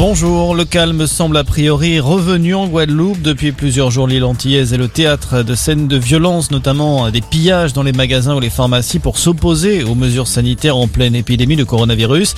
Bonjour, le calme semble a priori revenu en Guadeloupe. Depuis plusieurs jours, l'île antillaise est le théâtre de scènes de violence, notamment des pillages dans les magasins ou les pharmacies pour s'opposer aux mesures sanitaires en pleine épidémie de coronavirus.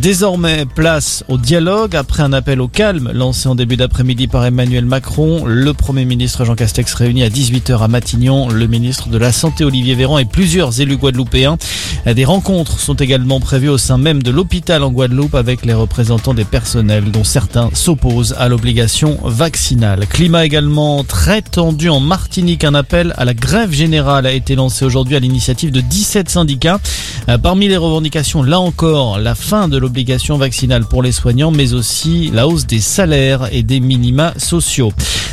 Désormais, place au dialogue. Après un appel au calme lancé en début d'après-midi par Emmanuel Macron, le Premier ministre Jean Castex réunit à 18h à Matignon le ministre de la Santé Olivier Véran et plusieurs élus guadeloupéens. Des rencontres sont également prévues au sein même de l'hôpital en Guadeloupe avec les représentants des personnels dont certains s'opposent à l'obligation vaccinale. Climat également très tendu en Martinique. Un appel à la grève générale a été lancé aujourd'hui à l'initiative de 17 syndicats. Euh, parmi les revendications, là encore, la fin de l'obligation vaccinale pour les soignants, mais aussi la hausse des salaires et des minima sociaux.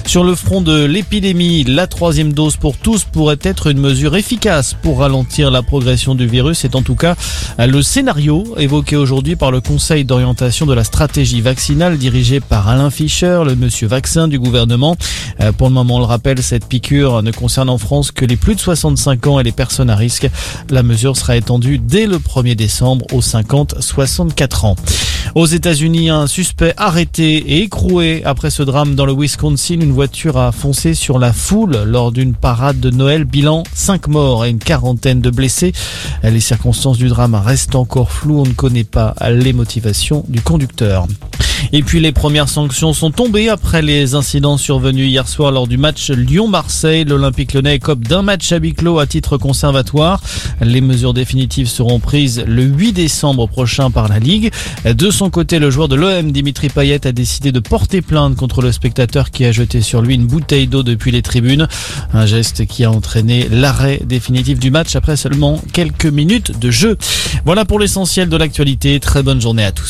Sur le front de l'épidémie, la troisième dose pour tous pourrait être une mesure efficace pour ralentir la progression du virus. C'est en tout cas le scénario évoqué aujourd'hui par le Conseil d'orientation de la stratégie vaccinale dirigé par Alain Fischer, le monsieur vaccin du gouvernement. Euh, pour le moment, on le rappelle, cette piqûre ne concerne en France que les plus de 65 ans et les personnes à risque. La mesure sera étendue dès le 1er décembre aux 50-64 ans. Aux États-Unis, un suspect arrêté et écroué après ce drame dans le Wisconsin. Une voiture a foncé sur la foule lors d'une parade de Noël. Bilan 5 morts et une quarantaine de blessés. Les circonstances du drame restent encore floues. On ne connaît pas les motivations du conducteur. Et puis les premières sanctions sont tombées après les incidents survenus hier soir lors du match Lyon-Marseille. L'Olympique lyonnais écope d'un match à huis clos à titre conservatoire. Les mesures définitives seront prises le 8 décembre prochain par la Ligue. De son côté, le joueur de l'OM, Dimitri Payet, a décidé de porter plainte contre le spectateur qui a jeté sur lui une bouteille d'eau depuis les tribunes. Un geste qui a entraîné l'arrêt définitif du match après seulement quelques minutes de jeu. Voilà pour l'essentiel de l'actualité. Très bonne journée à tous.